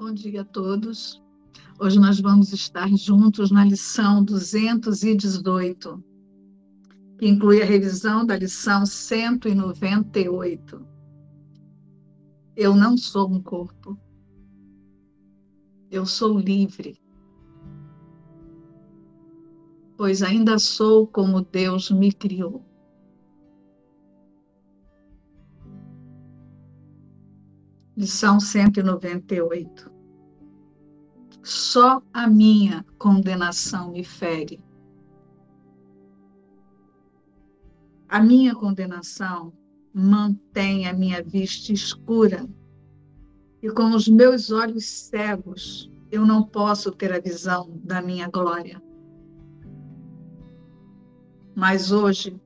Bom dia a todos. Hoje nós vamos estar juntos na lição 218, que inclui a revisão da lição 198. Eu não sou um corpo. Eu sou livre. Pois ainda sou como Deus me criou. Lição 198. Só a minha condenação me fere. A minha condenação mantém a minha vista escura. E com os meus olhos cegos, eu não posso ter a visão da minha glória. Mas hoje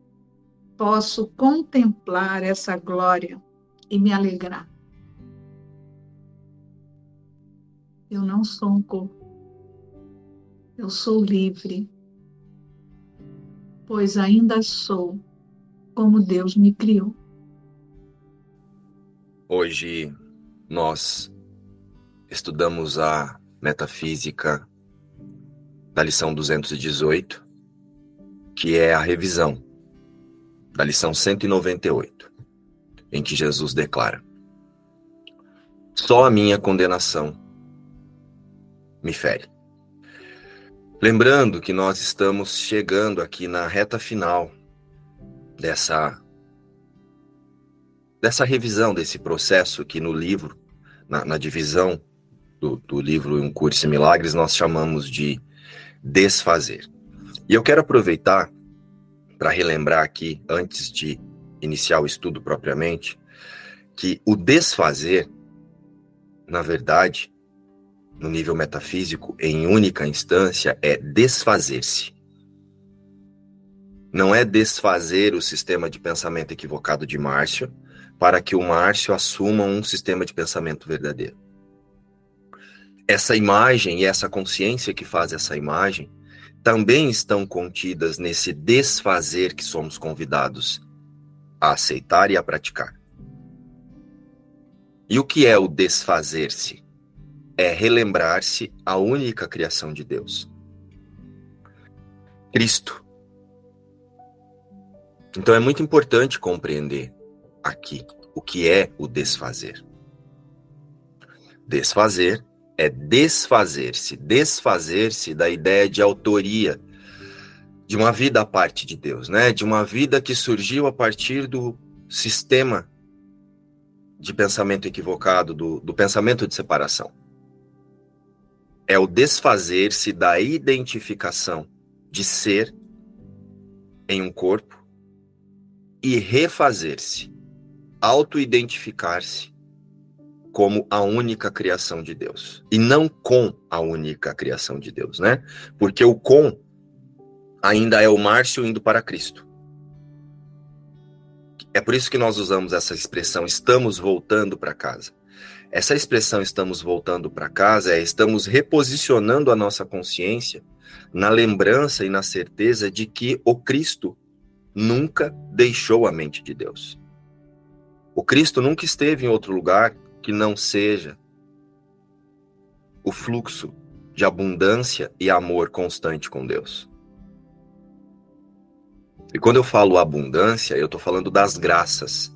posso contemplar essa glória e me alegrar. Eu não sou um corpo. Eu sou livre, pois ainda sou como Deus me criou. Hoje nós estudamos a metafísica da lição 218, que é a revisão da lição 198, em que Jesus declara: Só a minha condenação me fere. Lembrando que nós estamos chegando aqui na reta final dessa dessa revisão desse processo que no livro, na, na divisão do, do livro Um Curso em Milagres, nós chamamos de desfazer. E eu quero aproveitar para relembrar aqui, antes de iniciar o estudo propriamente, que o desfazer, na verdade, no nível metafísico, em única instância, é desfazer-se. Não é desfazer o sistema de pensamento equivocado de Márcio para que o Márcio assuma um sistema de pensamento verdadeiro. Essa imagem e essa consciência que faz essa imagem também estão contidas nesse desfazer que somos convidados a aceitar e a praticar. E o que é o desfazer-se? É relembrar-se a única criação de Deus. Cristo. Então é muito importante compreender aqui o que é o desfazer. Desfazer é desfazer-se, desfazer-se da ideia de autoria de uma vida à parte de Deus, né? De uma vida que surgiu a partir do sistema de pensamento equivocado, do, do pensamento de separação é o desfazer-se da identificação de ser em um corpo e refazer-se, auto-identificar-se como a única criação de Deus e não com a única criação de Deus, né? Porque o com ainda é o Márcio indo para Cristo. É por isso que nós usamos essa expressão estamos voltando para casa. Essa expressão estamos voltando para casa é estamos reposicionando a nossa consciência na lembrança e na certeza de que o Cristo nunca deixou a mente de Deus. O Cristo nunca esteve em outro lugar que não seja o fluxo de abundância e amor constante com Deus. E quando eu falo abundância, eu estou falando das graças,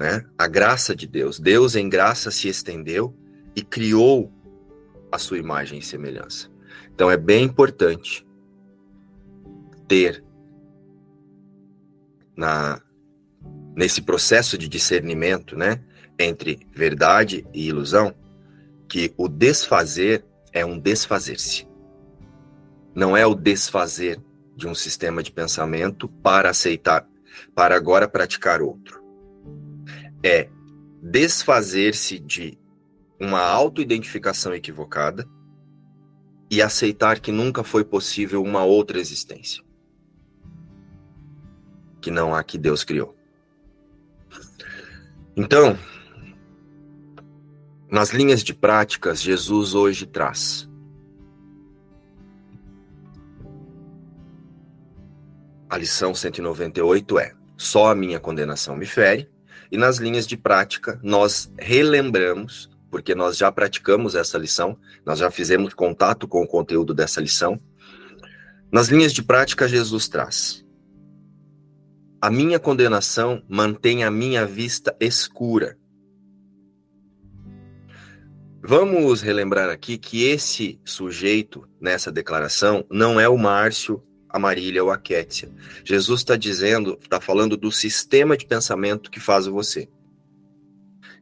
né? A graça de Deus. Deus em graça se estendeu e criou a sua imagem e semelhança. Então é bem importante ter na nesse processo de discernimento, né, entre verdade e ilusão, que o desfazer é um desfazer-se. Não é o desfazer de um sistema de pensamento para aceitar, para agora praticar outro é desfazer-se de uma autoidentificação equivocada e aceitar que nunca foi possível uma outra existência. Que não há que Deus criou. Então, nas linhas de práticas, Jesus hoje traz a lição 198 é: só a minha condenação me fere, e nas linhas de prática, nós relembramos porque nós já praticamos essa lição, nós já fizemos contato com o conteúdo dessa lição. Nas linhas de prática, Jesus traz: A minha condenação mantém a minha vista escura. Vamos relembrar aqui que esse sujeito nessa declaração não é o Márcio, a Marília ou a Kétia. Jesus está dizendo, está falando do sistema de pensamento que faz você.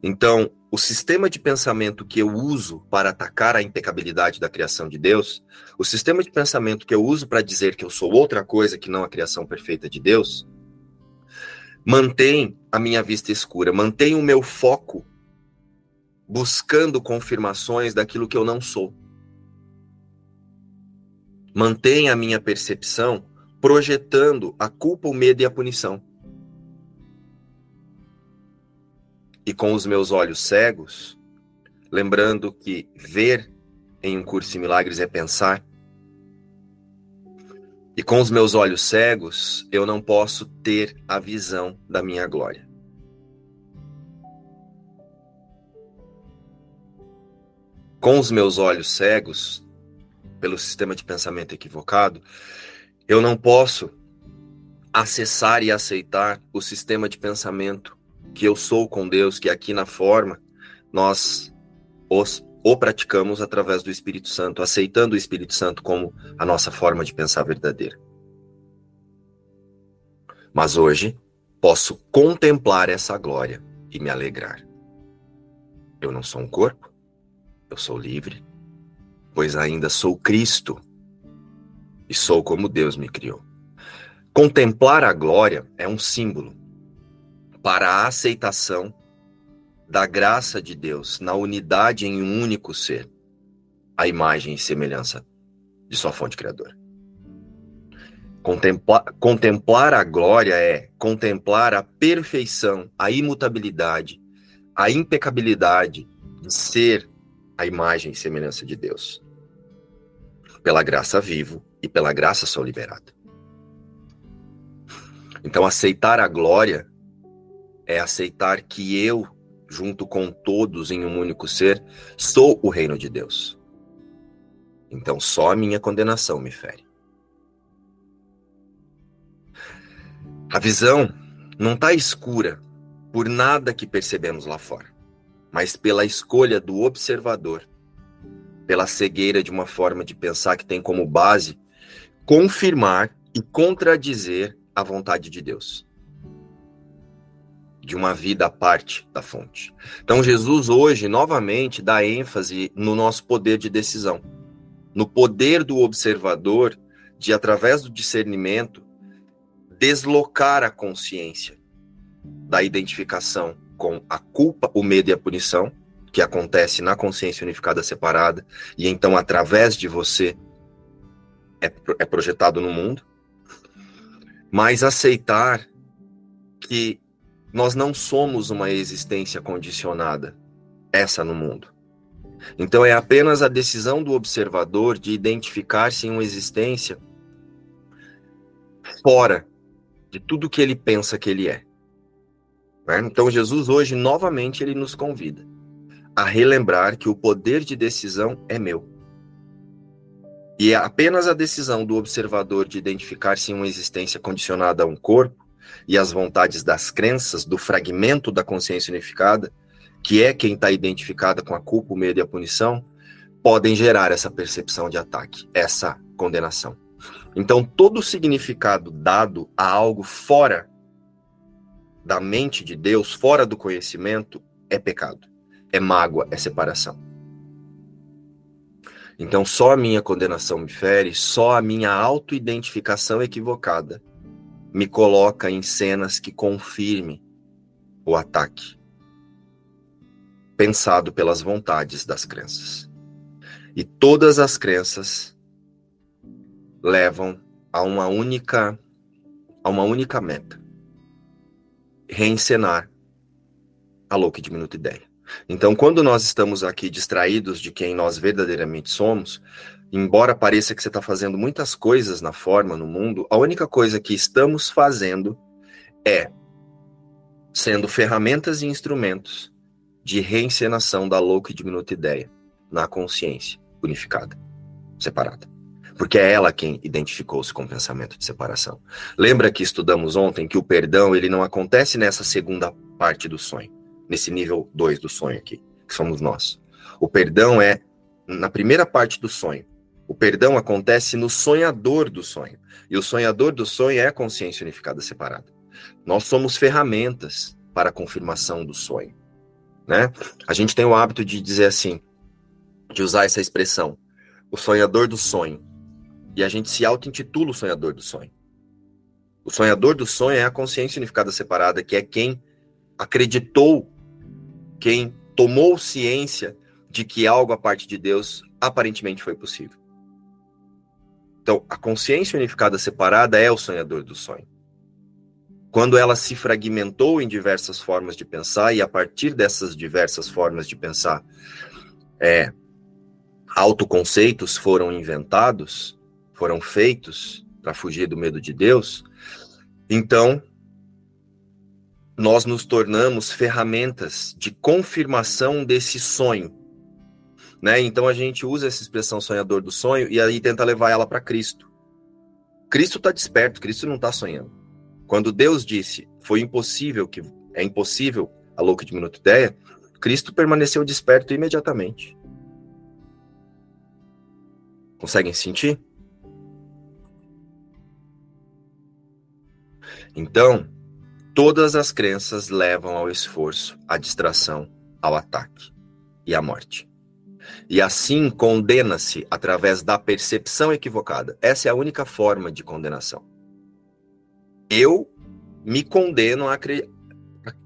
Então, o sistema de pensamento que eu uso para atacar a impecabilidade da criação de Deus, o sistema de pensamento que eu uso para dizer que eu sou outra coisa que não a criação perfeita de Deus, mantém a minha vista escura, mantém o meu foco buscando confirmações daquilo que eu não sou. Mantém a minha percepção projetando a culpa, o medo e a punição. e com os meus olhos cegos, lembrando que ver em um curso de milagres é pensar, e com os meus olhos cegos, eu não posso ter a visão da minha glória. Com os meus olhos cegos, pelo sistema de pensamento equivocado, eu não posso acessar e aceitar o sistema de pensamento que eu sou com Deus, que aqui na forma nós os, o praticamos através do Espírito Santo, aceitando o Espírito Santo como a nossa forma de pensar verdadeira. Mas hoje posso contemplar essa glória e me alegrar. Eu não sou um corpo, eu sou livre, pois ainda sou Cristo e sou como Deus me criou. Contemplar a glória é um símbolo, para a aceitação da graça de Deus na unidade em um único ser, a imagem e semelhança de sua fonte criadora. Contemplar, a glória é contemplar a perfeição, a imutabilidade, a impecabilidade de ser a imagem e semelhança de Deus. Pela graça vivo e pela graça sou liberado. Então, aceitar a glória é aceitar que eu, junto com todos em um único ser, sou o reino de Deus. Então só a minha condenação me fere. A visão não está escura por nada que percebemos lá fora, mas pela escolha do observador, pela cegueira de uma forma de pensar que tem como base confirmar e contradizer a vontade de Deus de uma vida à parte da fonte. Então, Jesus hoje, novamente, dá ênfase no nosso poder de decisão, no poder do observador de, através do discernimento, deslocar a consciência da identificação com a culpa, o medo e a punição, que acontece na consciência unificada separada, e então, através de você, é, é projetado no mundo, mas aceitar que nós não somos uma existência condicionada, essa no mundo. Então é apenas a decisão do observador de identificar-se em uma existência fora de tudo que ele pensa que ele é. Né? Então Jesus hoje novamente ele nos convida a relembrar que o poder de decisão é meu. E é apenas a decisão do observador de identificar-se em uma existência condicionada a um corpo e as vontades das crenças, do fragmento da consciência unificada, que é quem está identificada com a culpa, o medo e a punição, podem gerar essa percepção de ataque, essa condenação. Então, todo significado dado a algo fora da mente de Deus, fora do conhecimento, é pecado, é mágoa, é separação. Então, só a minha condenação me fere, só a minha autoidentificação equivocada me coloca em cenas que confirme o ataque, pensado pelas vontades das crenças. E todas as crenças levam a uma única a uma única meta: reencenar a louca e diminuta ideia. Então, quando nós estamos aqui distraídos de quem nós verdadeiramente somos, embora pareça que você está fazendo muitas coisas na forma, no mundo, a única coisa que estamos fazendo é sendo ferramentas e instrumentos de reencenação da louca e diminuta ideia na consciência unificada, separada. Porque é ela quem identificou-se com o pensamento de separação. Lembra que estudamos ontem que o perdão ele não acontece nessa segunda parte do sonho, nesse nível 2 do sonho aqui, que somos nós. O perdão é na primeira parte do sonho. O perdão acontece no sonhador do sonho. E o sonhador do sonho é a consciência unificada separada. Nós somos ferramentas para a confirmação do sonho. Né? A gente tem o hábito de dizer assim, de usar essa expressão, o sonhador do sonho. E a gente se auto-intitula o sonhador do sonho. O sonhador do sonho é a consciência unificada separada, que é quem acreditou, quem tomou ciência de que algo a parte de Deus aparentemente foi possível. Então, a consciência unificada separada é o sonhador do sonho. Quando ela se fragmentou em diversas formas de pensar, e a partir dessas diversas formas de pensar, é, autoconceitos foram inventados, foram feitos para fugir do medo de Deus, então nós nos tornamos ferramentas de confirmação desse sonho. Né? Então a gente usa essa expressão sonhador do sonho e aí tenta levar ela para Cristo. Cristo está desperto, Cristo não está sonhando. Quando Deus disse, foi impossível que é impossível a louca diminuta ideia, Cristo permaneceu desperto imediatamente. Conseguem sentir? Então, todas as crenças levam ao esforço, à distração, ao ataque e à morte. E assim condena-se através da percepção equivocada. Essa é a única forma de condenação. Eu me condeno a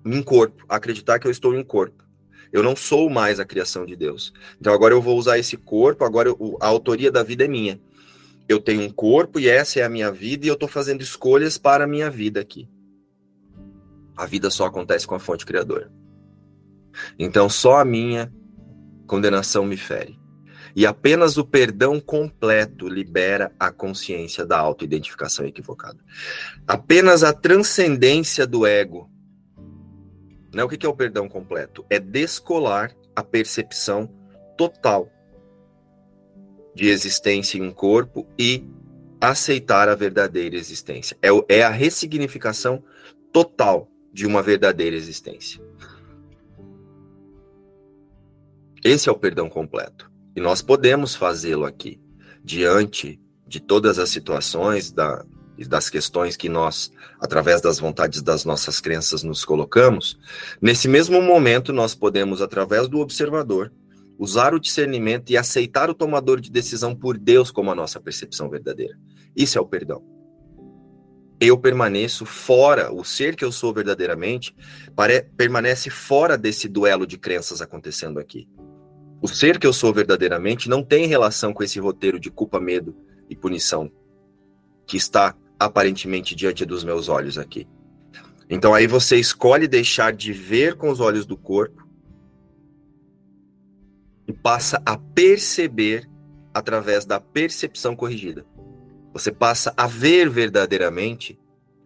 em corpo, a acreditar que eu estou em corpo. Eu não sou mais a criação de Deus. Então agora eu vou usar esse corpo, agora eu, a autoria da vida é minha. Eu tenho um corpo e essa é a minha vida e eu estou fazendo escolhas para a minha vida aqui. A vida só acontece com a fonte criadora. Então só a minha condenação me fere. E apenas o perdão completo libera a consciência da autoidentificação equivocada. Apenas a transcendência do ego. Né? O que é o perdão completo? É descolar a percepção total de existência em um corpo e aceitar a verdadeira existência. É, é a ressignificação total de uma verdadeira existência. Esse é o perdão completo. E nós podemos fazê-lo aqui, diante de todas as situações da, das questões que nós, através das vontades das nossas crenças, nos colocamos. Nesse mesmo momento, nós podemos, através do observador, usar o discernimento e aceitar o tomador de decisão por Deus como a nossa percepção verdadeira. Isso é o perdão. Eu permaneço fora, o ser que eu sou verdadeiramente permanece fora desse duelo de crenças acontecendo aqui. O ser que eu sou verdadeiramente não tem relação com esse roteiro de culpa, medo e punição que está aparentemente diante dos meus olhos aqui. Então aí você escolhe deixar de ver com os olhos do corpo e passa a perceber através da percepção corrigida. Você passa a ver verdadeiramente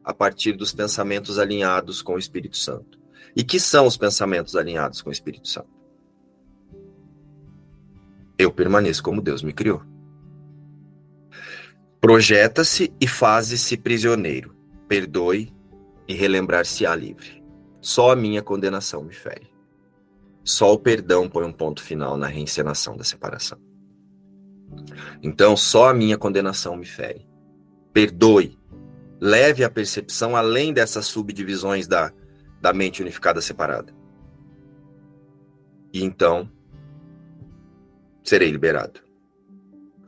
a partir dos pensamentos alinhados com o Espírito Santo. E que são os pensamentos alinhados com o Espírito Santo? Eu permaneço como Deus me criou. Projeta-se e faze-se prisioneiro. Perdoe e relembrar-se-á livre. Só a minha condenação me fere. Só o perdão põe um ponto final na reencenação da separação. Então, só a minha condenação me fere. Perdoe. Leve a percepção além dessas subdivisões da, da mente unificada separada. E então, serei liberado.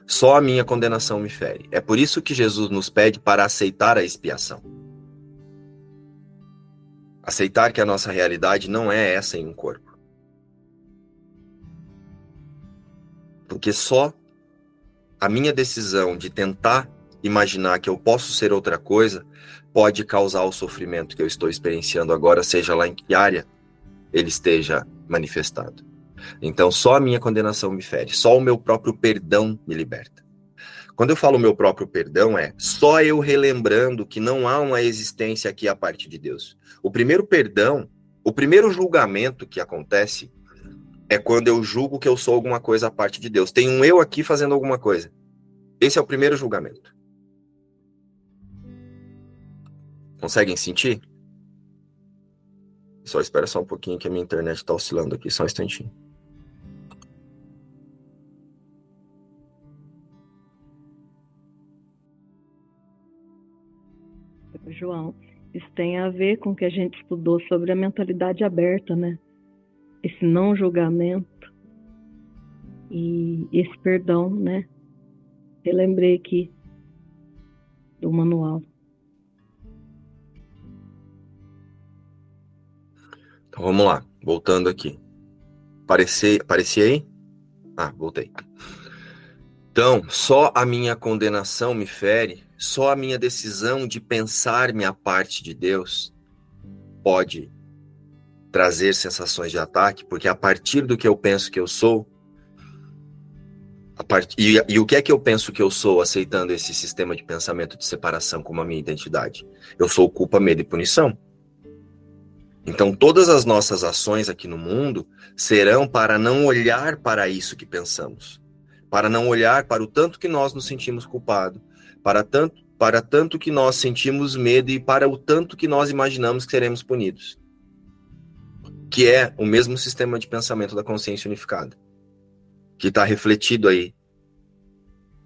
Só a minha condenação me fere. É por isso que Jesus nos pede para aceitar a expiação. Aceitar que a nossa realidade não é essa em um corpo. Porque só a minha decisão de tentar imaginar que eu posso ser outra coisa pode causar o sofrimento que eu estou experienciando agora, seja lá em que área ele esteja manifestado. Então, só a minha condenação me fere, só o meu próprio perdão me liberta. Quando eu falo meu próprio perdão, é só eu relembrando que não há uma existência aqui a parte de Deus. O primeiro perdão, o primeiro julgamento que acontece é quando eu julgo que eu sou alguma coisa à parte de Deus. Tem um eu aqui fazendo alguma coisa. Esse é o primeiro julgamento. Conseguem sentir? Só espera só um pouquinho que a minha internet está oscilando aqui, só um instantinho. João, isso tem a ver com o que a gente estudou sobre a mentalidade aberta, né? Esse não julgamento e esse perdão, né? Eu lembrei aqui do manual. Então vamos lá, voltando aqui. Apareci, apareci aí? Ah, voltei. Então, só a minha condenação me fere, só a minha decisão de pensar-me a parte de Deus pode trazer sensações de ataque, porque a partir do que eu penso que eu sou, part... e, e o que é que eu penso que eu sou aceitando esse sistema de pensamento de separação como a minha identidade? Eu sou culpa, medo e punição. Então, todas as nossas ações aqui no mundo serão para não olhar para isso que pensamos, para não olhar para o tanto que nós nos sentimos culpados, para tanto, para tanto que nós sentimos medo e para o tanto que nós imaginamos que seremos punidos. Que é o mesmo sistema de pensamento da consciência unificada, que está refletido aí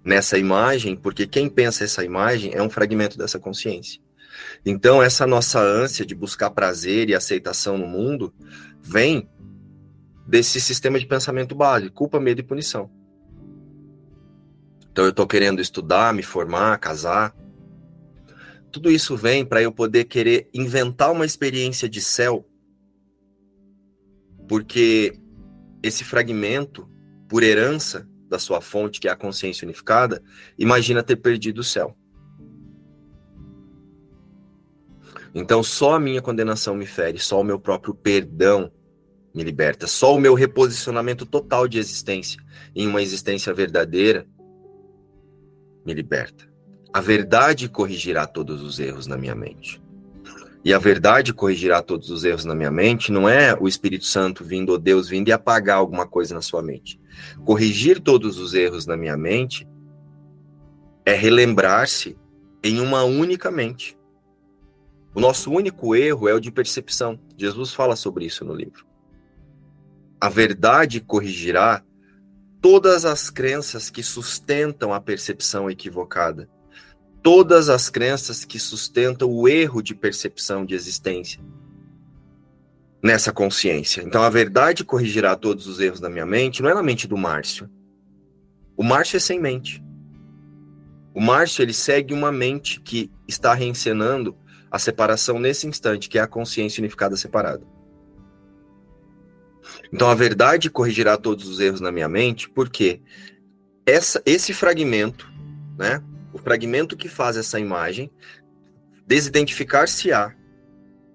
nessa imagem, porque quem pensa essa imagem é um fragmento dessa consciência. Então, essa nossa ânsia de buscar prazer e aceitação no mundo vem desse sistema de pensamento básico, culpa, medo e punição. Então, eu estou querendo estudar, me formar, casar. Tudo isso vem para eu poder querer inventar uma experiência de céu, porque esse fragmento, por herança da sua fonte, que é a consciência unificada, imagina ter perdido o céu. Então, só a minha condenação me fere, só o meu próprio perdão me liberta, só o meu reposicionamento total de existência em uma existência verdadeira me liberta. A verdade corrigirá todos os erros na minha mente. E a verdade corrigirá todos os erros na minha mente não é o Espírito Santo vindo ou Deus vindo e apagar alguma coisa na sua mente. Corrigir todos os erros na minha mente é relembrar-se em uma única mente. O nosso único erro é o de percepção. Jesus fala sobre isso no livro. A verdade corrigirá todas as crenças que sustentam a percepção equivocada, todas as crenças que sustentam o erro de percepção de existência nessa consciência. Então a verdade corrigirá todos os erros da minha mente, não é na mente do Márcio. O Márcio é sem mente. O Márcio ele segue uma mente que está reencenando a separação nesse instante, que é a consciência unificada separada. Então a verdade corrigirá todos os erros na minha mente, porque essa, esse fragmento, né, o fragmento que faz essa imagem, desidentificar-se-á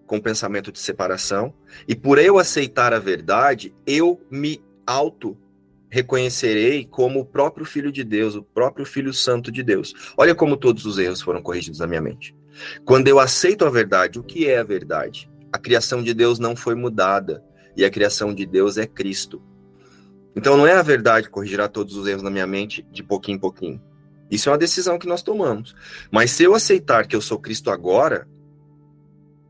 com o pensamento de separação, e por eu aceitar a verdade, eu me auto reconhecerei como o próprio Filho de Deus, o próprio Filho Santo de Deus. Olha como todos os erros foram corrigidos na minha mente. Quando eu aceito a verdade, o que é a verdade? A criação de Deus não foi mudada e a criação de Deus é Cristo. Então não é a verdade corrigirá todos os erros na minha mente de pouquinho em pouquinho. Isso é uma decisão que nós tomamos. Mas se eu aceitar que eu sou Cristo agora,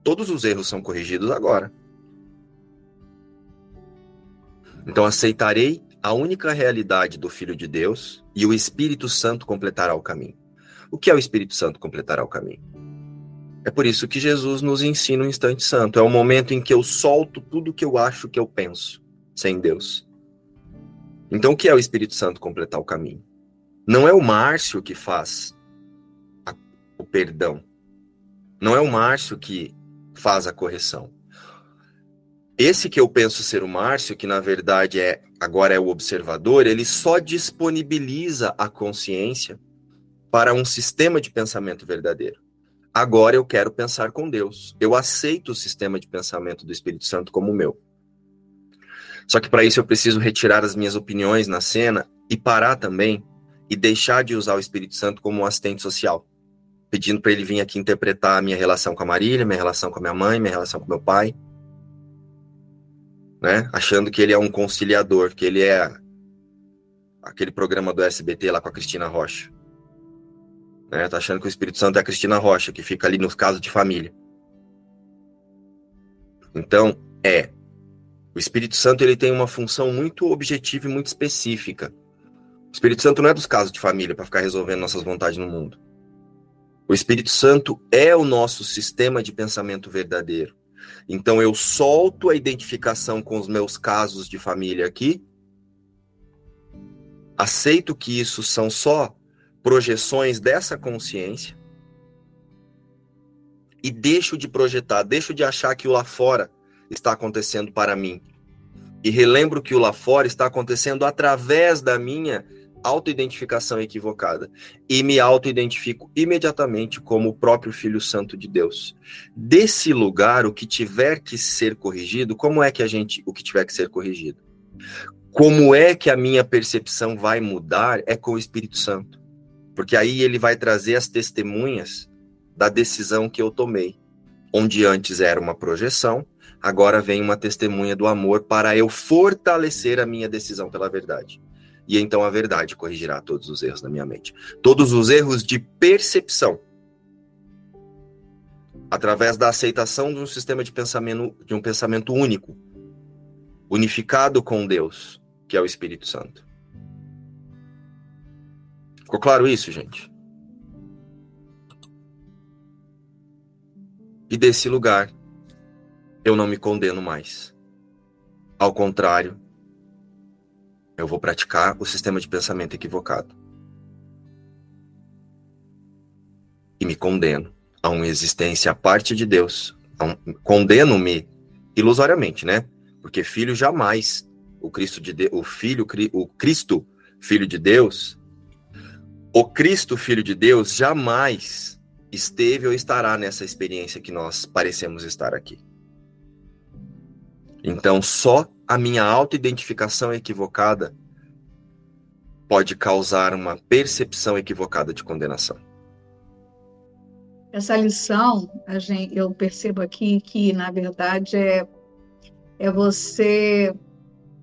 todos os erros são corrigidos agora. Então aceitarei a única realidade do Filho de Deus e o Espírito Santo completará o caminho. O que é o Espírito Santo completará o caminho? É por isso que Jesus nos ensina o instante santo. É o momento em que eu solto tudo que eu acho que eu penso, sem Deus. Então, o que é o Espírito Santo completar o caminho? Não é o Márcio que faz a, o perdão. Não é o Márcio que faz a correção. Esse que eu penso ser o Márcio, que na verdade é agora é o observador, ele só disponibiliza a consciência para um sistema de pensamento verdadeiro. Agora eu quero pensar com Deus. Eu aceito o sistema de pensamento do Espírito Santo como meu. Só que para isso eu preciso retirar as minhas opiniões na cena e parar também e deixar de usar o Espírito Santo como um assistente social, pedindo para ele vir aqui interpretar a minha relação com a Marília, minha relação com a minha mãe, minha relação com meu pai. né? Achando que ele é um conciliador, que ele é aquele programa do SBT lá com a Cristina Rocha. Né? Tá achando que o Espírito Santo é a Cristina Rocha, que fica ali nos casos de família. Então, é. O Espírito Santo ele tem uma função muito objetiva e muito específica. O Espírito Santo não é dos casos de família para ficar resolvendo nossas vontades no mundo. O Espírito Santo é o nosso sistema de pensamento verdadeiro. Então eu solto a identificação com os meus casos de família aqui, aceito que isso são só projeções dessa consciência e deixo de projetar, deixo de achar que o lá fora está acontecendo para mim. E relembro que o lá fora está acontecendo através da minha autoidentificação equivocada e me autoidentifico imediatamente como o próprio Filho Santo de Deus. Desse lugar, o que tiver que ser corrigido, como é que a gente, o que tiver que ser corrigido? Como é que a minha percepção vai mudar? É com o Espírito Santo. Porque aí ele vai trazer as testemunhas da decisão que eu tomei. Onde antes era uma projeção, agora vem uma testemunha do amor para eu fortalecer a minha decisão pela verdade e então a verdade corrigirá todos os erros da minha mente. Todos os erros de percepção. Através da aceitação de um sistema de pensamento, de um pensamento único, unificado com Deus, que é o Espírito Santo. Ficou claro isso, gente? E desse lugar, eu não me condeno mais. Ao contrário, eu vou praticar o sistema de pensamento equivocado. E me condeno a uma existência à parte de Deus. Um, Condeno-me ilusoriamente, né? Porque filho jamais, o Cristo de Deus, o filho, o Cristo, filho de Deus, o Cristo, filho de Deus, jamais esteve ou estará nessa experiência que nós parecemos estar aqui. Então, só a minha autoidentificação equivocada pode causar uma percepção equivocada de condenação. Essa lição, gente, eu percebo aqui que, na verdade, é, é você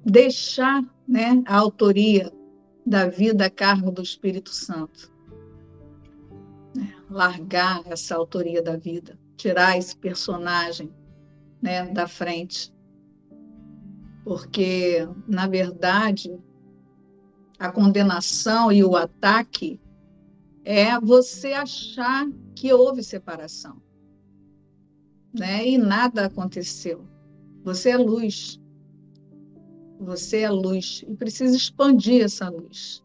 deixar né, a autoria da vida a cargo do Espírito Santo. Né, largar essa autoria da vida, tirar esse personagem né, da frente porque, na verdade, a condenação e o ataque é você achar que houve separação. Né? E nada aconteceu. Você é luz. Você é luz e precisa expandir essa luz.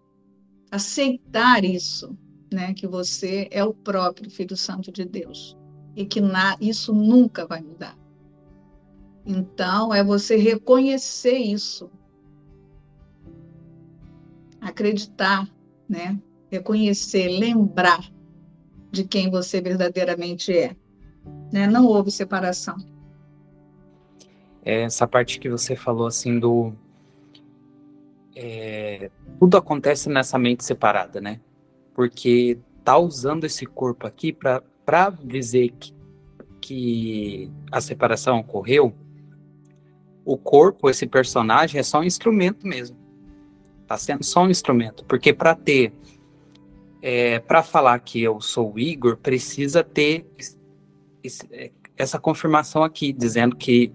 Aceitar isso, né? Que você é o próprio Filho Santo de Deus e que na, isso nunca vai mudar. Então, é você reconhecer isso. Acreditar, né? Reconhecer, lembrar de quem você verdadeiramente é. Né? Não houve separação. É essa parte que você falou assim do é, tudo acontece nessa mente separada, né? Porque tá usando esse corpo aqui para dizer que, que a separação ocorreu, o corpo, esse personagem, é só um instrumento mesmo. Tá sendo só um instrumento. Porque para ter. É, para falar que eu sou o Igor, precisa ter esse, é, essa confirmação aqui, dizendo que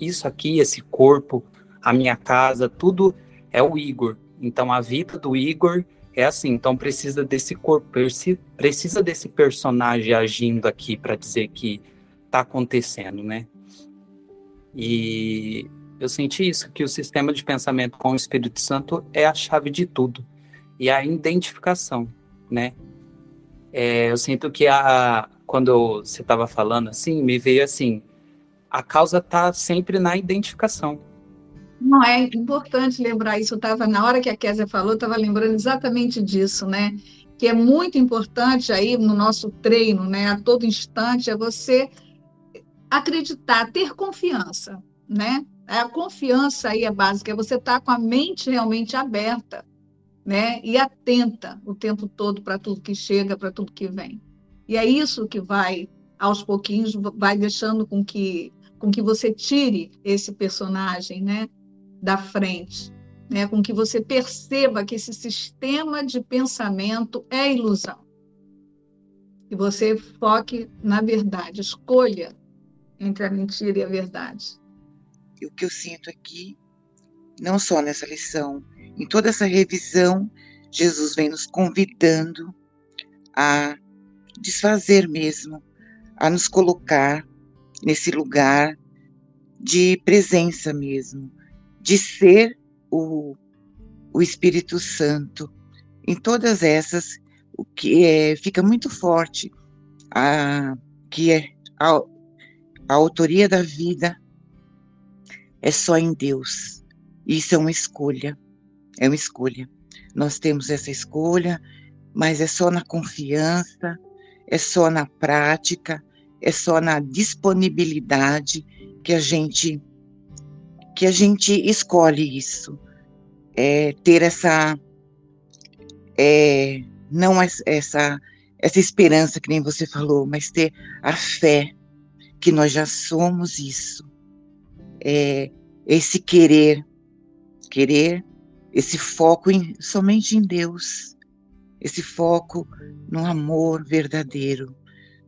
isso aqui, esse corpo, a minha casa, tudo é o Igor. Então a vida do Igor é assim. Então precisa desse corpo, precisa desse personagem agindo aqui para dizer que tá acontecendo, né? E eu senti isso, que o sistema de pensamento com o Espírito Santo é a chave de tudo. E a identificação, né? É, eu sinto que a, quando você estava falando assim, me veio assim, a causa está sempre na identificação. Não é importante lembrar isso. Estava na hora que a Kézia falou, estava lembrando exatamente disso, né? Que é muito importante aí no nosso treino, né? A todo instante é você acreditar, ter confiança, né? A confiança aí é básica, é você estar tá com a mente realmente aberta, né? E atenta o tempo todo para tudo que chega, para tudo que vem. E é isso que vai, aos pouquinhos, vai deixando com que, com que você tire esse personagem, né, da frente, né, com que você perceba que esse sistema de pensamento é ilusão. E você foque na verdade, escolha entre a mentira e a verdade. E o que eu sinto aqui, não só nessa lição, em toda essa revisão, Jesus vem nos convidando a desfazer mesmo, a nos colocar nesse lugar de presença mesmo, de ser o, o Espírito Santo. Em todas essas, o que é, fica muito forte a, que é a, a autoria da vida é só em Deus. Isso é uma escolha, é uma escolha. Nós temos essa escolha, mas é só na confiança, é só na prática, é só na disponibilidade que a gente que a gente escolhe isso, é, ter essa é, não essa essa esperança que nem você falou, mas ter a fé que nós já somos isso, é, esse querer, querer, esse foco em, somente em Deus, esse foco no amor verdadeiro,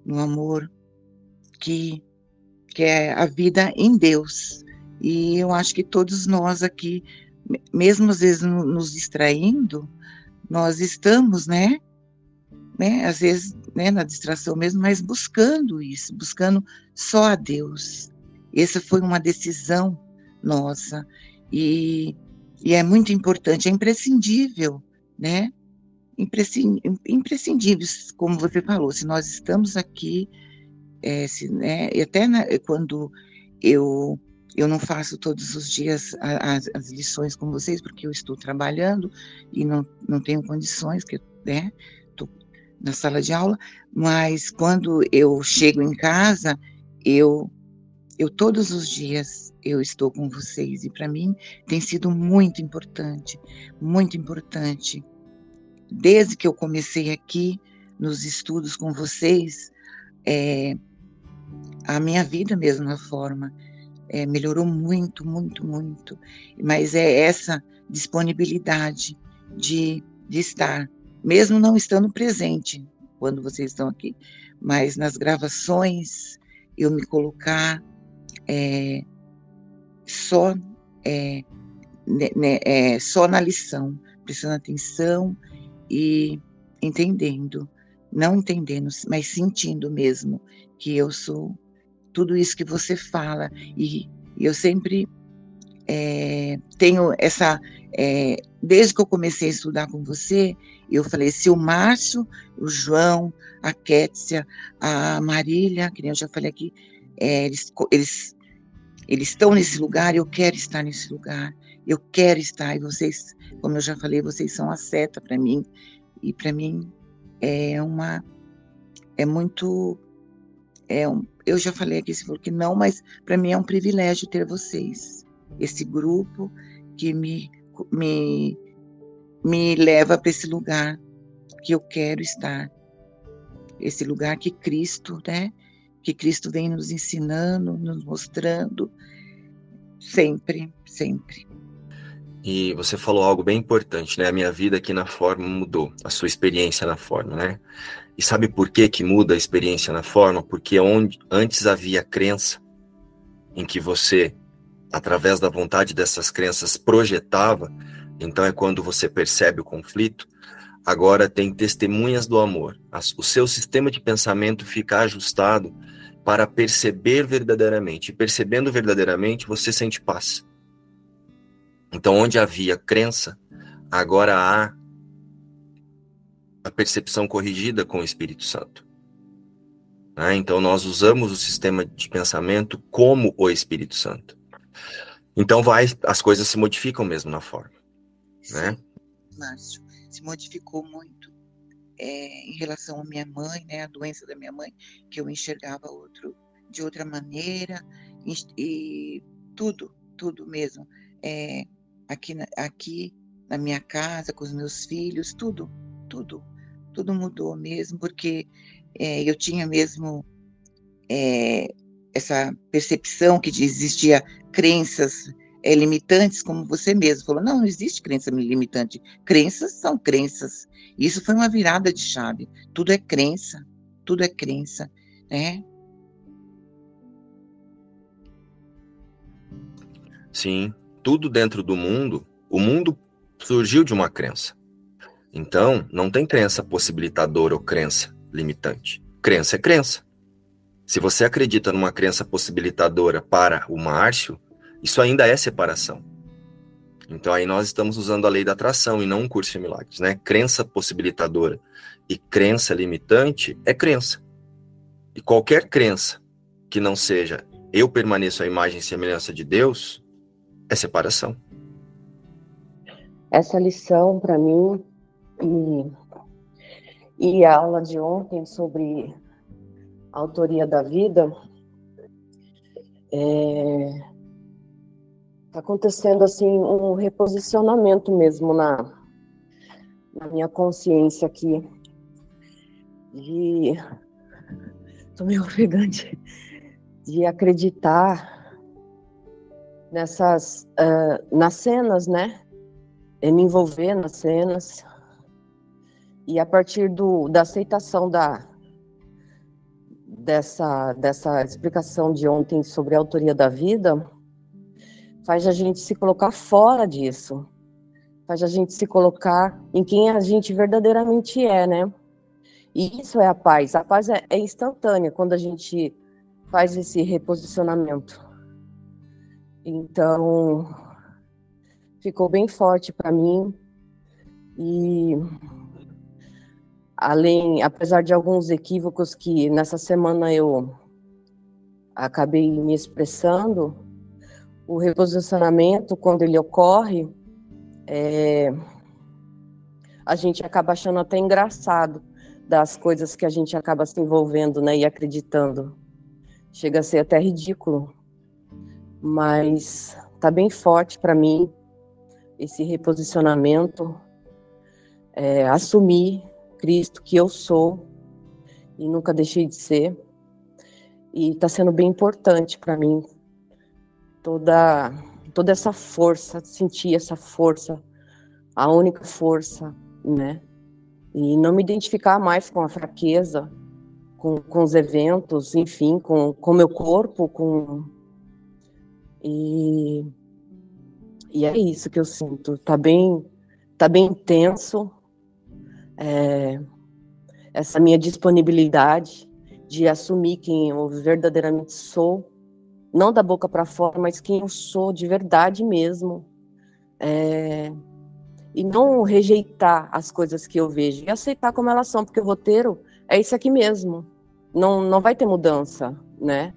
no amor que, que é a vida em Deus. E eu acho que todos nós aqui, mesmo às vezes nos distraindo, nós estamos, né? né às vezes, né, na distração mesmo, mas buscando isso, buscando só a Deus. Essa foi uma decisão nossa e, e é muito importante, é imprescindível, né? Imprescindível, como você falou, se nós estamos aqui, é, se, né, e até na, quando eu eu não faço todos os dias as, as, lições com vocês, porque eu estou trabalhando e não, não tenho condições, que, né, na sala de aula, mas quando eu chego em casa, eu, eu todos os dias eu estou com vocês e para mim tem sido muito importante, muito importante. Desde que eu comecei aqui nos estudos com vocês, é, a minha vida mesmo na forma é, melhorou muito, muito, muito. Mas é essa disponibilidade de, de estar, mesmo não estando presente quando vocês estão aqui, mas nas gravações eu me colocar é, só é, né, né, é, só na lição, prestando atenção e entendendo, não entendendo, mas sentindo mesmo que eu sou tudo isso que você fala. E, eu sempre é, tenho essa. É, desde que eu comecei a estudar com você, eu falei: se o Márcio, o João, a Kétia, a Marília, que nem eu já falei aqui, é, eles, eles, eles estão nesse lugar, eu quero estar nesse lugar, eu quero estar. E vocês, como eu já falei, vocês são a seta para mim. E para mim é uma. É muito é um, eu já falei aqui, você falou que não, mas para mim é um privilégio ter vocês, esse grupo que me, me, me leva para esse lugar que eu quero estar, esse lugar que Cristo, né? Que Cristo vem nos ensinando, nos mostrando, sempre, sempre. E você falou algo bem importante, né? A minha vida aqui na forma mudou, a sua experiência na forma, né? E sabe por que que muda a experiência na forma? Porque onde antes havia crença em que você, através da vontade dessas crenças, projetava, então é quando você percebe o conflito, agora tem testemunhas do amor. O seu sistema de pensamento fica ajustado para perceber verdadeiramente. E percebendo verdadeiramente, você sente paz. Então, onde havia crença, agora há a percepção corrigida com o Espírito Santo. Né? Então, nós usamos o sistema de pensamento como o Espírito Santo. Então, vai, as coisas se modificam mesmo na forma. Né? Márcio, se modificou muito é, em relação à minha mãe, né, a doença da minha mãe, que eu enxergava outro de outra maneira, e, e tudo, tudo mesmo. É, aqui, na, aqui na minha casa, com os meus filhos, tudo, tudo tudo mudou mesmo, porque é, eu tinha mesmo é, essa percepção que existia crenças é, limitantes, como você mesmo falou. Não, não existe crença limitante. Crenças são crenças. Isso foi uma virada de chave. Tudo é crença, tudo é crença, né? Sim, tudo dentro do mundo, o mundo surgiu de uma crença. Então, não tem crença possibilitadora ou crença limitante. Crença é crença. Se você acredita numa crença possibilitadora para o Márcio, isso ainda é separação. Então aí nós estamos usando a lei da atração e não um curso de milagres, né? Crença possibilitadora e crença limitante é crença. E qualquer crença que não seja eu permaneço à imagem e semelhança de Deus é separação. Essa lição para mim e, e a aula de ontem sobre a autoria da vida é, tá acontecendo assim um reposicionamento mesmo na, na minha consciência aqui de tô meio ofegante de acreditar nessas uh, nas cenas, né? E me envolver nas cenas e a partir do, da aceitação da dessa dessa explicação de ontem sobre a autoria da vida faz a gente se colocar fora disso, faz a gente se colocar em quem a gente verdadeiramente é, né? E isso é a paz. A paz é, é instantânea quando a gente faz esse reposicionamento. Então, ficou bem forte para mim e além, apesar de alguns equívocos que nessa semana eu acabei me expressando, o reposicionamento, quando ele ocorre, é, a gente acaba achando até engraçado das coisas que a gente acaba se envolvendo né, e acreditando. Chega a ser até ridículo. Mas tá bem forte para mim esse reposicionamento, é, assumir Cristo que eu sou e nunca deixei de ser. E está sendo bem importante para mim toda toda essa força, sentir essa força, a única força, né? E não me identificar mais com a fraqueza, com, com os eventos, enfim, com o meu corpo, com e e é isso que eu sinto. Tá bem, tá bem intenso. É, essa minha disponibilidade de assumir quem eu verdadeiramente sou não da boca para fora, mas quem eu sou de verdade mesmo. É, e não rejeitar as coisas que eu vejo e aceitar como elas são, porque o roteiro é isso aqui mesmo. Não, não vai ter mudança, né?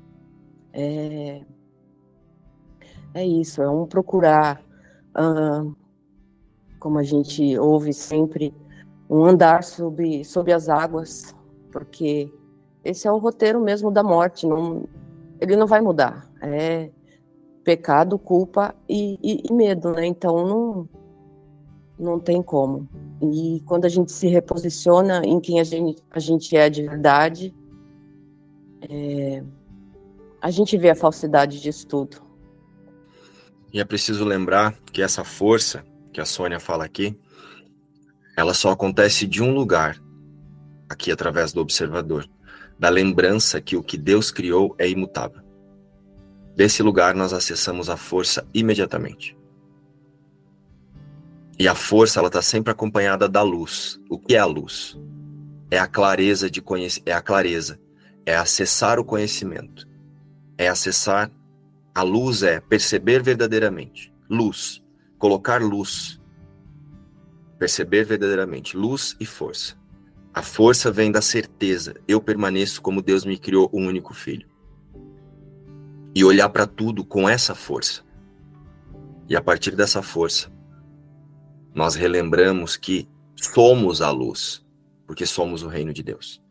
É, é isso, é um procurar, uh, como a gente ouve sempre, um andar sobre, sobre as águas, porque esse é o roteiro mesmo da morte, não, ele não vai mudar é pecado, culpa e, e, e medo, né? Então não, não tem como. E quando a gente se reposiciona em quem a gente, a gente é de verdade, é, a gente vê a falsidade disso tudo. E é preciso lembrar que essa força que a Sônia fala aqui, ela só acontece de um lugar, aqui através do observador, da lembrança que o que Deus criou é imutável. Desse lugar nós acessamos a força imediatamente. E a força ela está sempre acompanhada da luz. O que é a luz? É a clareza de conhecer, é a clareza, é acessar o conhecimento, é acessar a luz é perceber verdadeiramente, luz, colocar luz, perceber verdadeiramente, luz e força. A força vem da certeza, eu permaneço como Deus me criou, um único filho e olhar para tudo com essa força. E a partir dessa força, nós relembramos que somos a luz, porque somos o reino de Deus.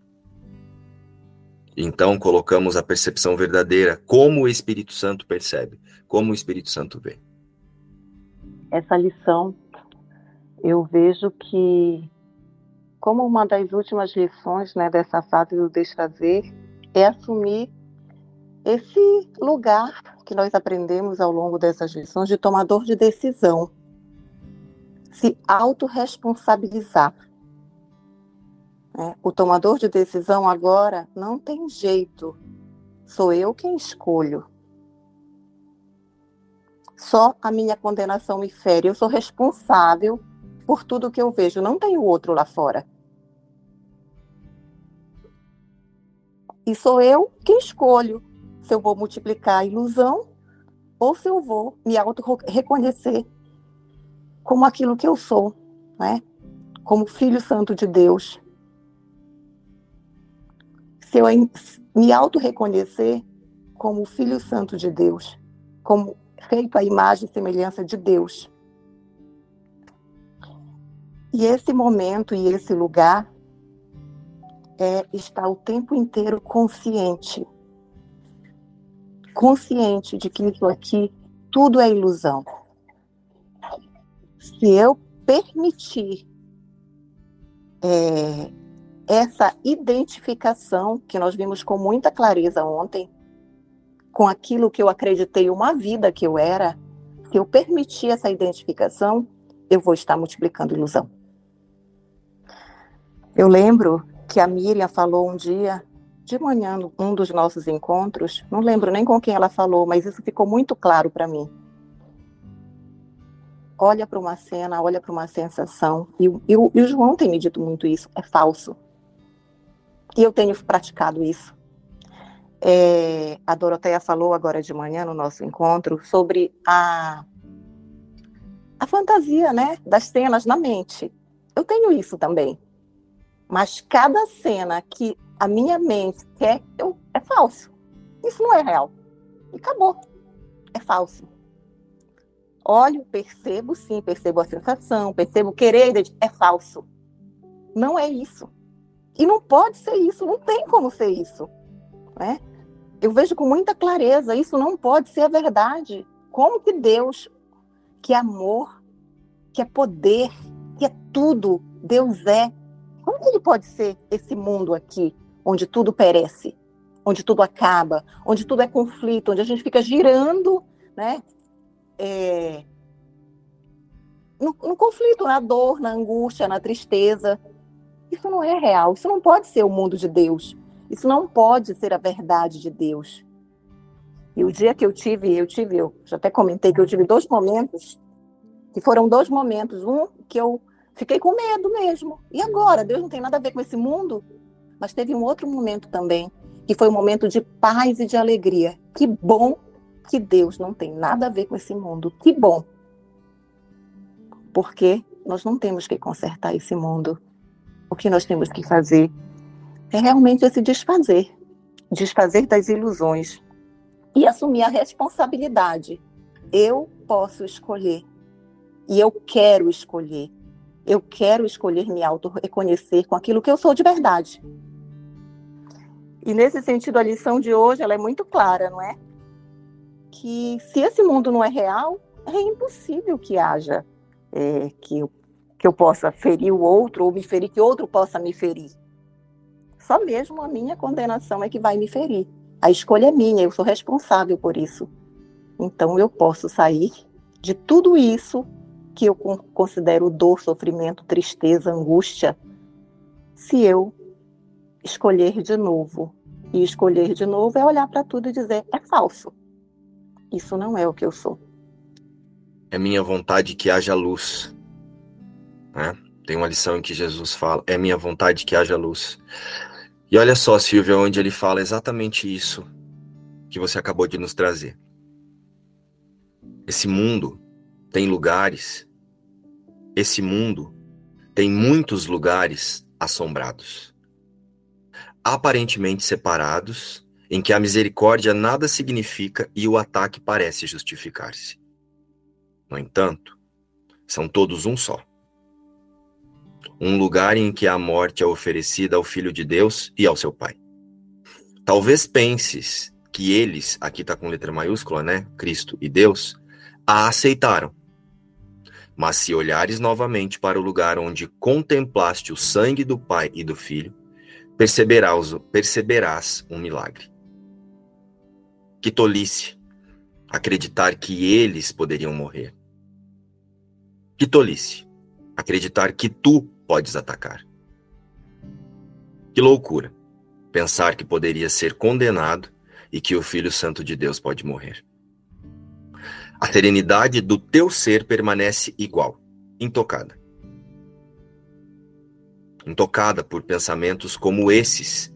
Então colocamos a percepção verdadeira, como o Espírito Santo percebe, como o Espírito Santo vê. Essa lição, eu vejo que, como uma das últimas lições né, dessa fase do desfazer, é assumir esse lugar que nós aprendemos ao longo dessas lições de tomador de decisão, se autorresponsabilizar. É, o tomador de decisão agora não tem jeito, sou eu quem escolho. Só a minha condenação me fere, eu sou responsável por tudo que eu vejo, não tem o outro lá fora. E sou eu quem escolho se eu vou multiplicar a ilusão ou se eu vou me auto-reconhecer como aquilo que eu sou, né? como filho santo de Deus. Se eu me auto-reconhecer como filho santo de Deus, como feito à imagem e semelhança de Deus. E esse momento e esse lugar é estar o tempo inteiro consciente. Consciente de que isso aqui tudo é ilusão. Se eu permitir é, essa identificação que nós vimos com muita clareza ontem, com aquilo que eu acreditei uma vida que eu era, se eu permitir essa identificação, eu vou estar multiplicando ilusão. Eu lembro que a Miriam falou um dia, de manhã, num dos nossos encontros, não lembro nem com quem ela falou, mas isso ficou muito claro para mim. Olha para uma cena, olha para uma sensação, e, e, e o João tem me dito muito isso, é falso. E eu tenho praticado isso. É, a Doroteia falou agora de manhã no nosso encontro sobre a, a fantasia né, das cenas na mente. Eu tenho isso também. Mas cada cena que a minha mente quer, eu, é falso. Isso não é real. E acabou. É falso. Olho, percebo sim, percebo a sensação, percebo querer, é falso. Não é isso. E não pode ser isso, não tem como ser isso. Né? Eu vejo com muita clareza, isso não pode ser a verdade. Como que Deus, que é amor, que é poder, que é tudo, Deus é, como ele pode ser esse mundo aqui, onde tudo perece, onde tudo acaba, onde tudo é conflito, onde a gente fica girando, né? É, no, no conflito, na dor, na angústia, na tristeza. Isso não é real, isso não pode ser o mundo de Deus. Isso não pode ser a verdade de Deus. E o dia que eu tive, eu tive, eu já até comentei que eu tive dois momentos, que foram dois momentos. Um que eu Fiquei com medo mesmo. E agora? Deus não tem nada a ver com esse mundo? Mas teve um outro momento também, que foi um momento de paz e de alegria. Que bom que Deus não tem nada a ver com esse mundo. Que bom. Porque nós não temos que consertar esse mundo. O que nós temos que fazer é realmente se desfazer desfazer das ilusões e assumir a responsabilidade. Eu posso escolher e eu quero escolher eu quero escolher me auto-reconhecer com aquilo que eu sou de verdade. E nesse sentido, a lição de hoje ela é muito clara, não é? Que se esse mundo não é real, é impossível que haja é, que, eu, que eu possa ferir o outro ou me ferir, que outro possa me ferir. Só mesmo a minha condenação é que vai me ferir. A escolha é minha, eu sou responsável por isso. Então eu posso sair de tudo isso que eu considero dor, sofrimento, tristeza, angústia, se eu escolher de novo. E escolher de novo é olhar para tudo e dizer: é falso. Isso não é o que eu sou. É minha vontade que haja luz. Né? Tem uma lição em que Jesus fala: é minha vontade que haja luz. E olha só, Silvia, onde ele fala exatamente isso que você acabou de nos trazer. Esse mundo tem lugares esse mundo tem muitos lugares assombrados, aparentemente separados, em que a misericórdia nada significa e o ataque parece justificar-se. No entanto, são todos um só. Um lugar em que a morte é oferecida ao Filho de Deus e ao seu Pai. Talvez penses que eles, aqui está com letra maiúscula, né? Cristo e Deus, a aceitaram mas se olhares novamente para o lugar onde contemplaste o sangue do Pai e do Filho, perceberás, perceberás um milagre. Que tolice acreditar que eles poderiam morrer. Que tolice acreditar que tu podes atacar. Que loucura pensar que poderia ser condenado e que o Filho Santo de Deus pode morrer. A serenidade do teu ser permanece igual, intocada. Intocada por pensamentos como esses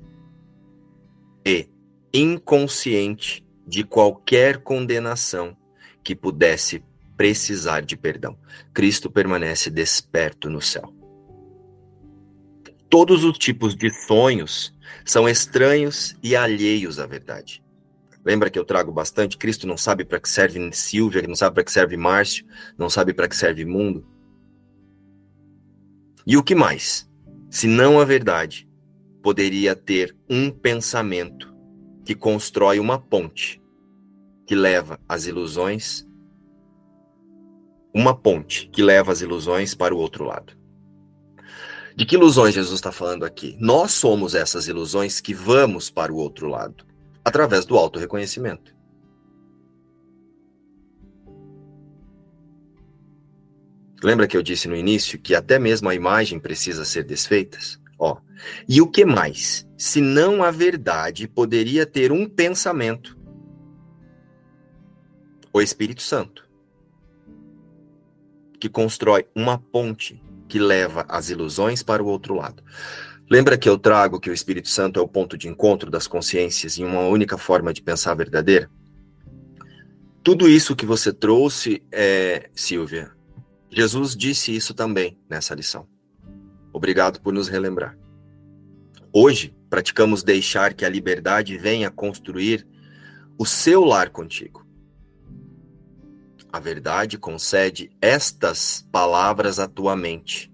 e inconsciente de qualquer condenação que pudesse precisar de perdão. Cristo permanece desperto no céu. Todos os tipos de sonhos são estranhos e alheios à verdade. Lembra que eu trago bastante? Cristo não sabe para que serve Silvia, não sabe para que serve Márcio, não sabe para que serve mundo. E o que mais? Se não a verdade, poderia ter um pensamento que constrói uma ponte que leva as ilusões, uma ponte que leva as ilusões para o outro lado. De que ilusões Jesus está falando aqui? Nós somos essas ilusões que vamos para o outro lado, através do auto-reconhecimento. Lembra que eu disse no início que até mesmo a imagem precisa ser desfeita? Ó, e o que mais? Se não a verdade poderia ter um pensamento, o Espírito Santo, que constrói uma ponte que leva as ilusões para o outro lado. Lembra que eu trago que o Espírito Santo é o ponto de encontro das consciências em uma única forma de pensar verdadeira? Tudo isso que você trouxe, é, Silvia, Jesus disse isso também nessa lição. Obrigado por nos relembrar. Hoje, praticamos deixar que a liberdade venha construir o seu lar contigo. A verdade concede estas palavras à tua mente,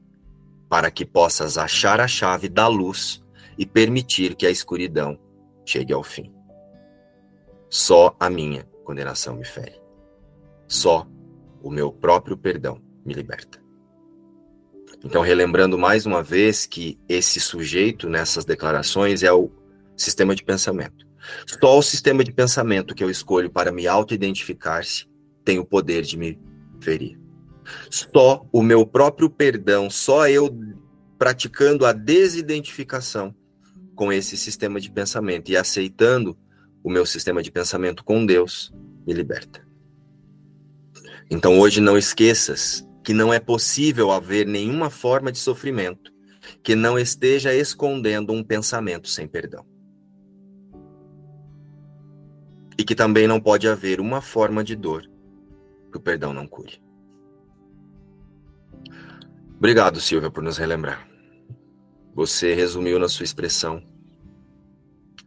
para que possas achar a chave da luz e permitir que a escuridão chegue ao fim. Só a minha condenação me fere. Só o meu próprio perdão me liberta. Então, relembrando mais uma vez que esse sujeito nessas declarações é o sistema de pensamento. Só o sistema de pensamento que eu escolho para me auto-identificar-se tem o poder de me ferir. Só o meu próprio perdão, só eu praticando a desidentificação com esse sistema de pensamento e aceitando o meu sistema de pensamento com Deus, me liberta. Então hoje não esqueças que não é possível haver nenhuma forma de sofrimento que não esteja escondendo um pensamento sem perdão. E que também não pode haver uma forma de dor que o perdão não cure. Obrigado, Silvia, por nos relembrar. Você resumiu na sua expressão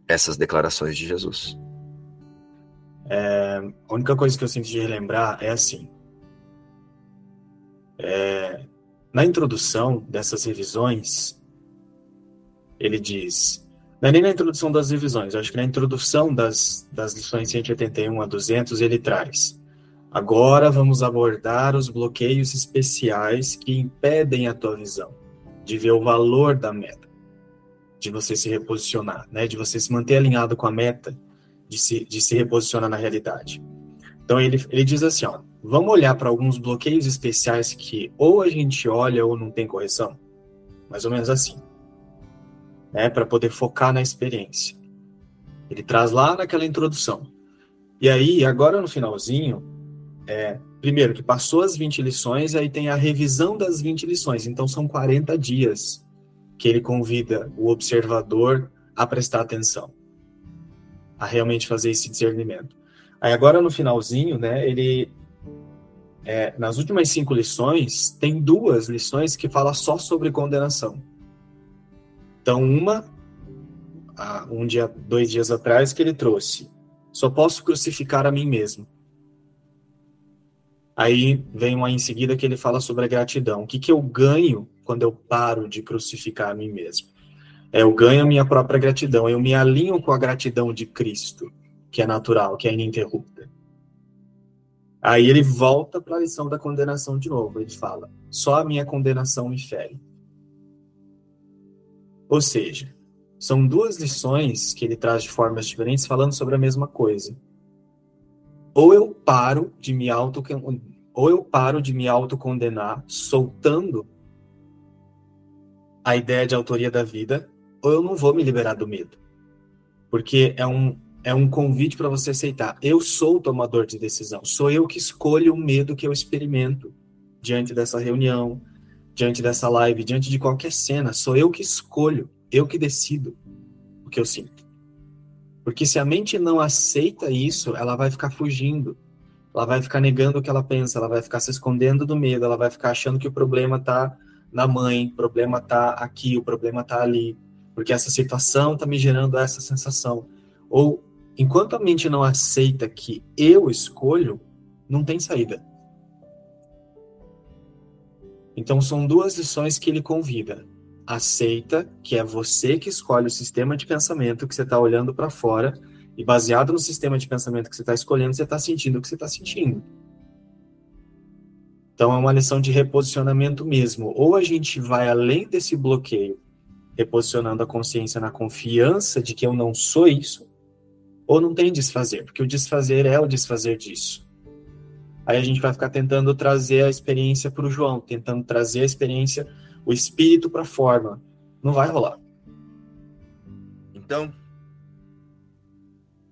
essas declarações de Jesus. É, a única coisa que eu sinto de relembrar é assim. É, na introdução dessas revisões, ele diz. Não é nem na introdução das revisões, acho que na introdução das, das lições 181 a 200 ele traz Agora vamos abordar os bloqueios especiais que impedem a tua visão de ver o valor da meta, de você se reposicionar, né? De você se manter alinhado com a meta, de se, de se reposicionar na realidade. Então ele, ele diz assim, ó, vamos olhar para alguns bloqueios especiais que ou a gente olha ou não tem correção, mais ou menos assim, né? Para poder focar na experiência. Ele traz lá naquela introdução. E aí, agora no finalzinho, é, primeiro, que passou as 20 lições, aí tem a revisão das 20 lições. Então, são 40 dias que ele convida o observador a prestar atenção, a realmente fazer esse discernimento. Aí, agora no finalzinho, né, ele. É, nas últimas cinco lições, tem duas lições que falam só sobre condenação. Então, uma, um dia, dois dias atrás, que ele trouxe: só posso crucificar a mim mesmo. Aí vem uma em seguida que ele fala sobre a gratidão. O que, que eu ganho quando eu paro de crucificar a mim mesmo? É, eu ganho a minha própria gratidão, eu me alinho com a gratidão de Cristo, que é natural, que é ininterrupta. Aí ele volta para a lição da condenação de novo. Ele fala: só a minha condenação me fere. Ou seja, são duas lições que ele traz de formas diferentes falando sobre a mesma coisa. ou eu paro de me auto ou eu paro de me autocondenar, soltando a ideia de autoria da vida, ou eu não vou me liberar do medo. Porque é um, é um convite para você aceitar. Eu sou o tomador de decisão. Sou eu que escolho o medo que eu experimento diante dessa reunião, diante dessa live, diante de qualquer cena. Sou eu que escolho, eu que decido o que eu sinto. Porque se a mente não aceita isso, ela vai ficar fugindo. Ela vai ficar negando o que ela pensa, ela vai ficar se escondendo do medo, ela vai ficar achando que o problema está na mãe, o problema está aqui, o problema está ali, porque essa situação está me gerando essa sensação. Ou enquanto a mente não aceita que eu escolho, não tem saída. Então são duas lições que ele convida. Aceita que é você que escolhe o sistema de pensamento que você está olhando para fora e baseado no sistema de pensamento que você está escolhendo, você está sentindo o que você está sentindo. Então é uma lição de reposicionamento mesmo. Ou a gente vai além desse bloqueio, reposicionando a consciência na confiança de que eu não sou isso, ou não tem desfazer, porque o desfazer é o desfazer disso. Aí a gente vai ficar tentando trazer a experiência para o João, tentando trazer a experiência, o espírito para a forma. Não vai rolar. Então,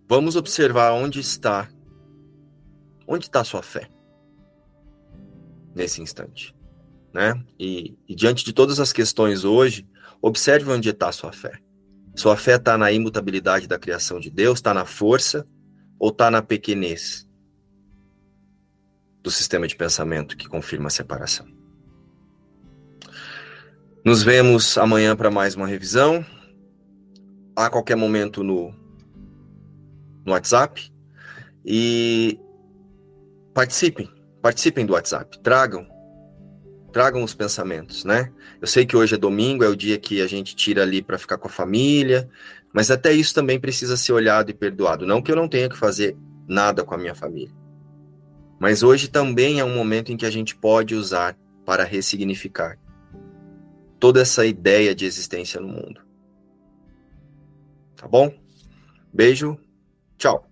vamos observar onde está, onde está a sua fé nesse instante, né? E, e diante de todas as questões hoje, observe onde está a sua fé. Sua fé está na imutabilidade da criação de Deus, está na força ou está na pequenez do sistema de pensamento que confirma a separação? Nos vemos amanhã para mais uma revisão. A qualquer momento no, no WhatsApp. E participem, participem do WhatsApp. Tragam, tragam os pensamentos, né? Eu sei que hoje é domingo, é o dia que a gente tira ali para ficar com a família, mas até isso também precisa ser olhado e perdoado. Não que eu não tenha que fazer nada com a minha família. Mas hoje também é um momento em que a gente pode usar para ressignificar toda essa ideia de existência no mundo. Tá bom? Beijo, tchau.